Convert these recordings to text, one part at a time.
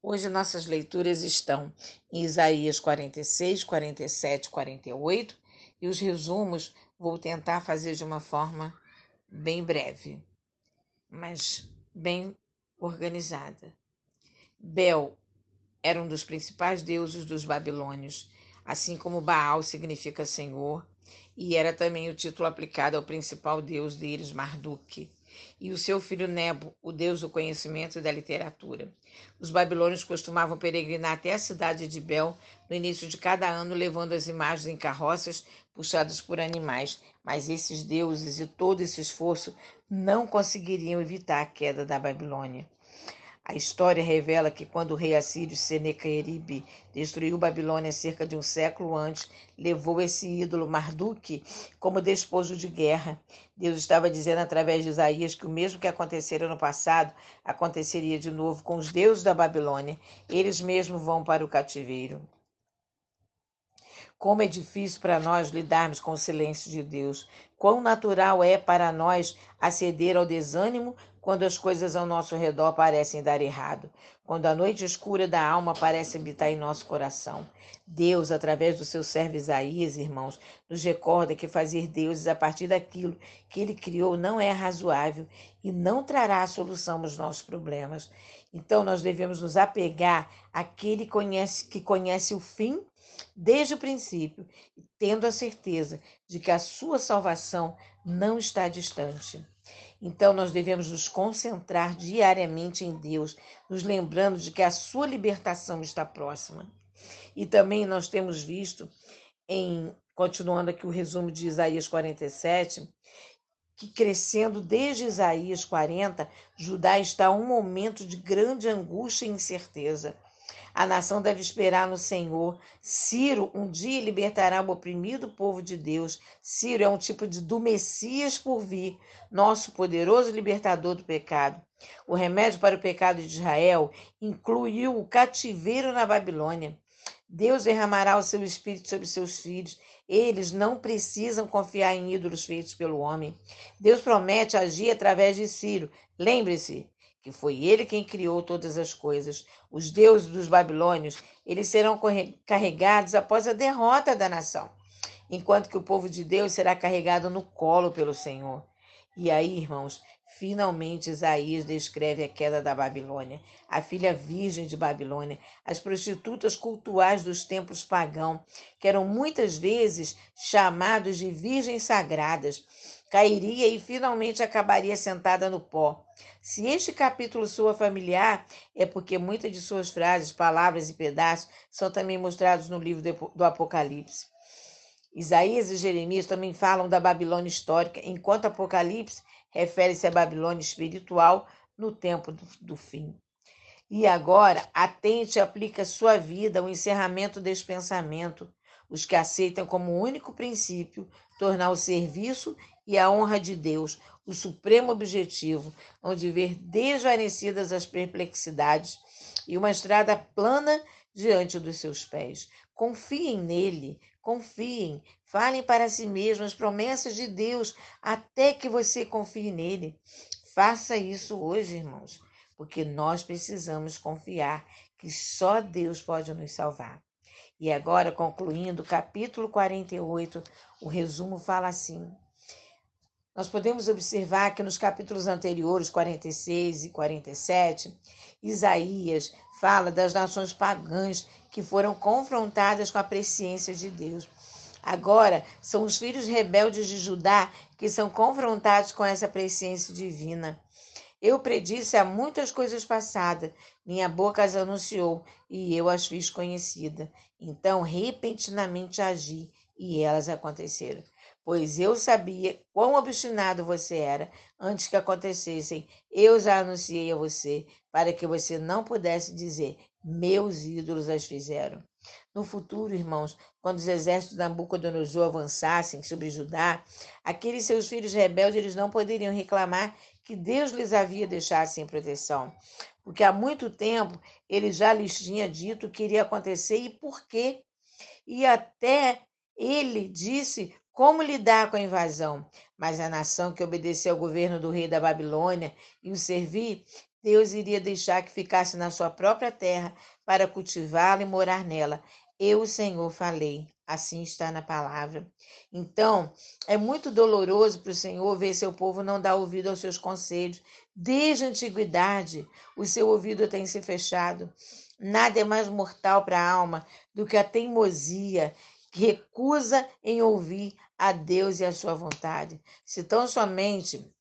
Hoje nossas leituras estão em Isaías 46, 47, 48 e os resumos vou tentar fazer de uma forma bem breve, mas bem organizada. Bel era um dos principais deuses dos babilônios, assim como Baal significa Senhor, e era também o título aplicado ao principal deus deles, Marduk e o seu filho Nebo, o deus do conhecimento e da literatura. Os babilônios costumavam peregrinar até a cidade de Bel no início de cada ano, levando as imagens em carroças puxadas por animais, mas esses deuses e todo esse esforço não conseguiriam evitar a queda da Babilônia. A história revela que quando o rei assírio Senecaeribe destruiu Babilônia cerca de um século antes, levou esse ídolo Marduk como despojo de guerra. Deus estava dizendo através de Isaías que o mesmo que acontecera no passado aconteceria de novo com os deuses da Babilônia. Eles mesmos vão para o cativeiro. Como é difícil para nós lidarmos com o silêncio de Deus. Quão natural é para nós aceder ao desânimo quando as coisas ao nosso redor parecem dar errado, quando a noite escura da alma parece habitar em nosso coração. Deus, através do seu servo Isaías, irmãos, nos recorda que fazer deuses a partir daquilo que ele criou não é razoável e não trará a solução aos nossos problemas. Então, nós devemos nos apegar àquele que conhece, que conhece o fim desde o princípio, tendo a certeza de que a sua salvação não está distante. Então, nós devemos nos concentrar diariamente em Deus, nos lembrando de que a sua libertação está próxima. E também nós temos visto, em continuando aqui o resumo de Isaías 47, que crescendo desde Isaías 40, Judá está a um momento de grande angústia e incerteza. A nação deve esperar no Senhor. Ciro um dia libertará o oprimido povo de Deus. Ciro é um tipo de do Messias por vir, nosso poderoso libertador do pecado. O remédio para o pecado de Israel incluiu o cativeiro na Babilônia. Deus derramará o seu espírito sobre seus filhos. Eles não precisam confiar em ídolos feitos pelo homem. Deus promete agir através de Ciro. Lembre-se, que foi ele quem criou todas as coisas. Os deuses dos babilônios, eles serão carregados após a derrota da nação, enquanto que o povo de Deus será carregado no colo pelo Senhor. E aí, irmãos, finalmente Isaías descreve a queda da Babilônia, a filha virgem de Babilônia, as prostitutas cultuais dos templos pagãos, que eram muitas vezes chamados de virgens sagradas cairia e finalmente acabaria sentada no pó. Se este capítulo soa familiar, é porque muitas de suas frases, palavras e pedaços são também mostrados no livro do Apocalipse. Isaías e Jeremias também falam da Babilônia histórica, enquanto Apocalipse refere-se à Babilônia espiritual no tempo do, fim. E agora, atente e aplica sua vida ao encerramento deste pensamento, os que aceitam como único princípio tornar o serviço e a honra de Deus o supremo objetivo, onde ver desvanecidas as perplexidades e uma estrada plana diante dos seus pés. Confiem nele, confiem, falem para si mesmos as promessas de Deus até que você confie nele. Faça isso hoje, irmãos, porque nós precisamos confiar que só Deus pode nos salvar. E agora, concluindo, capítulo 48, o resumo fala assim: Nós podemos observar que nos capítulos anteriores, 46 e 47, Isaías fala das nações pagãs que foram confrontadas com a presciência de Deus. Agora, são os filhos rebeldes de Judá que são confrontados com essa presciência divina. Eu predisse há muitas coisas passadas, minha boca as anunciou e eu as fiz conhecida. Então, repentinamente agi e elas aconteceram. Pois eu sabia quão obstinado você era antes que acontecessem. Eu já anunciei a você, para que você não pudesse dizer: meus ídolos as fizeram. No futuro, irmãos, quando os exércitos de Nabucodonosor avançassem sobre Judá, aqueles seus filhos rebeldes eles não poderiam reclamar que Deus lhes havia deixado sem proteção, porque há muito tempo ele já lhes tinha dito o que iria acontecer e por quê. E até ele disse como lidar com a invasão. Mas a nação que obedeceu ao governo do rei da Babilônia e o servir Deus iria deixar que ficasse na sua própria terra para cultivá-la e morar nela. Eu, o Senhor, falei. Assim está na palavra. Então, é muito doloroso para o Senhor ver seu povo não dar ouvido aos seus conselhos. Desde a antiguidade, o seu ouvido tem se fechado. Nada é mais mortal para a alma do que a teimosia recusa em ouvir a Deus e a sua vontade. Se tão somente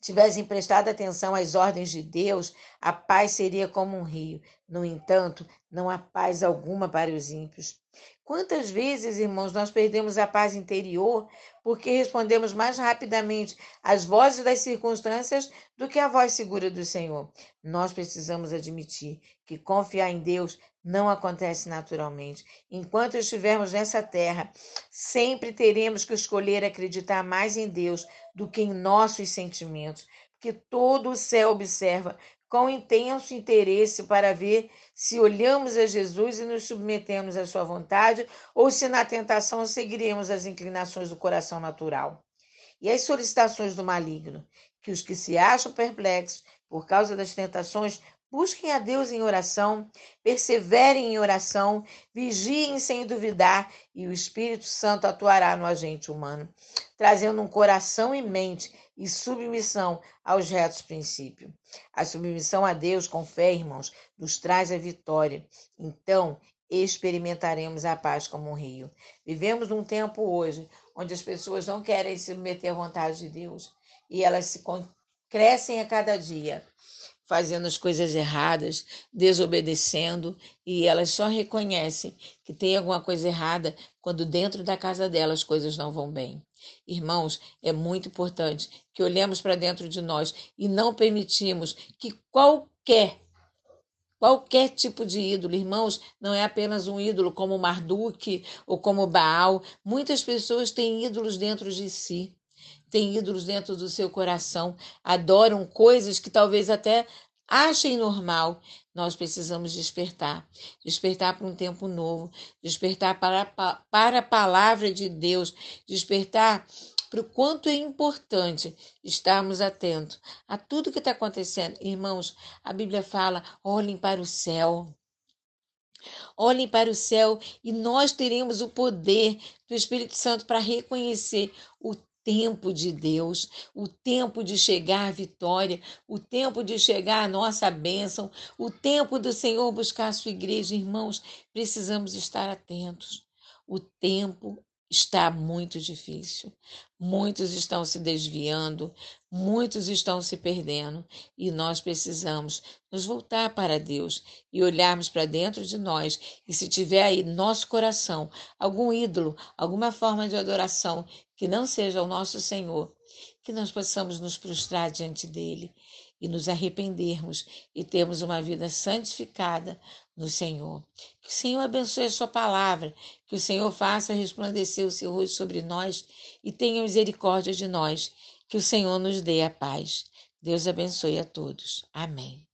tivessem prestado atenção às ordens de Deus, a paz seria como um rio. No entanto, não há paz alguma para os ímpios. Quantas vezes, irmãos, nós perdemos a paz interior porque respondemos mais rapidamente às vozes das circunstâncias do que à voz segura do Senhor? Nós precisamos admitir que confiar em Deus não acontece naturalmente. Enquanto estivermos nessa terra, sempre teremos que escolher acreditar mais em Deus do que em nossos sentimentos, porque todo o céu observa com intenso interesse para ver se olhamos a Jesus e nos submetemos à sua vontade ou se na tentação seguiremos as inclinações do coração natural. E as solicitações do maligno, que os que se acham perplexos por causa das tentações Busquem a Deus em oração, perseverem em oração, vigiem sem duvidar, e o Espírito Santo atuará no agente humano, trazendo um coração e mente e submissão aos retos princípios. A submissão a Deus com fé, irmãos, nos traz a vitória. Então, experimentaremos a paz como um rio. Vivemos num tempo hoje onde as pessoas não querem se submeter à vontade de Deus e elas se crescem a cada dia fazendo as coisas erradas, desobedecendo, e elas só reconhecem que tem alguma coisa errada quando dentro da casa delas as coisas não vão bem. Irmãos, é muito importante que olhemos para dentro de nós e não permitimos que qualquer Qualquer tipo de ídolo, irmãos, não é apenas um ídolo como Marduk ou como Baal. Muitas pessoas têm ídolos dentro de si têm ídolos dentro do seu coração, adoram coisas que talvez até achem normal. Nós precisamos despertar despertar para um tempo novo, despertar para, para a palavra de Deus, despertar para o quanto é importante estarmos atentos a tudo que está acontecendo. Irmãos, a Bíblia fala: olhem para o céu. Olhem para o céu e nós teremos o poder do Espírito Santo para reconhecer o tempo de Deus, o tempo de chegar a vitória, o tempo de chegar a nossa bênção, o tempo do Senhor buscar a sua igreja. Irmãos, precisamos estar atentos. O tempo está muito difícil. Muitos estão se desviando, muitos estão se perdendo e nós precisamos nos voltar para Deus e olharmos para dentro de nós. E se tiver aí no nosso coração algum ídolo, alguma forma de adoração que não seja o nosso Senhor, que nós possamos nos prostrar diante dele e nos arrependermos e termos uma vida santificada no Senhor. Que o Senhor abençoe a sua palavra, que o Senhor faça resplandecer o seu rosto sobre nós e tenha misericórdia de nós. Que o Senhor nos dê a paz. Deus abençoe a todos. Amém.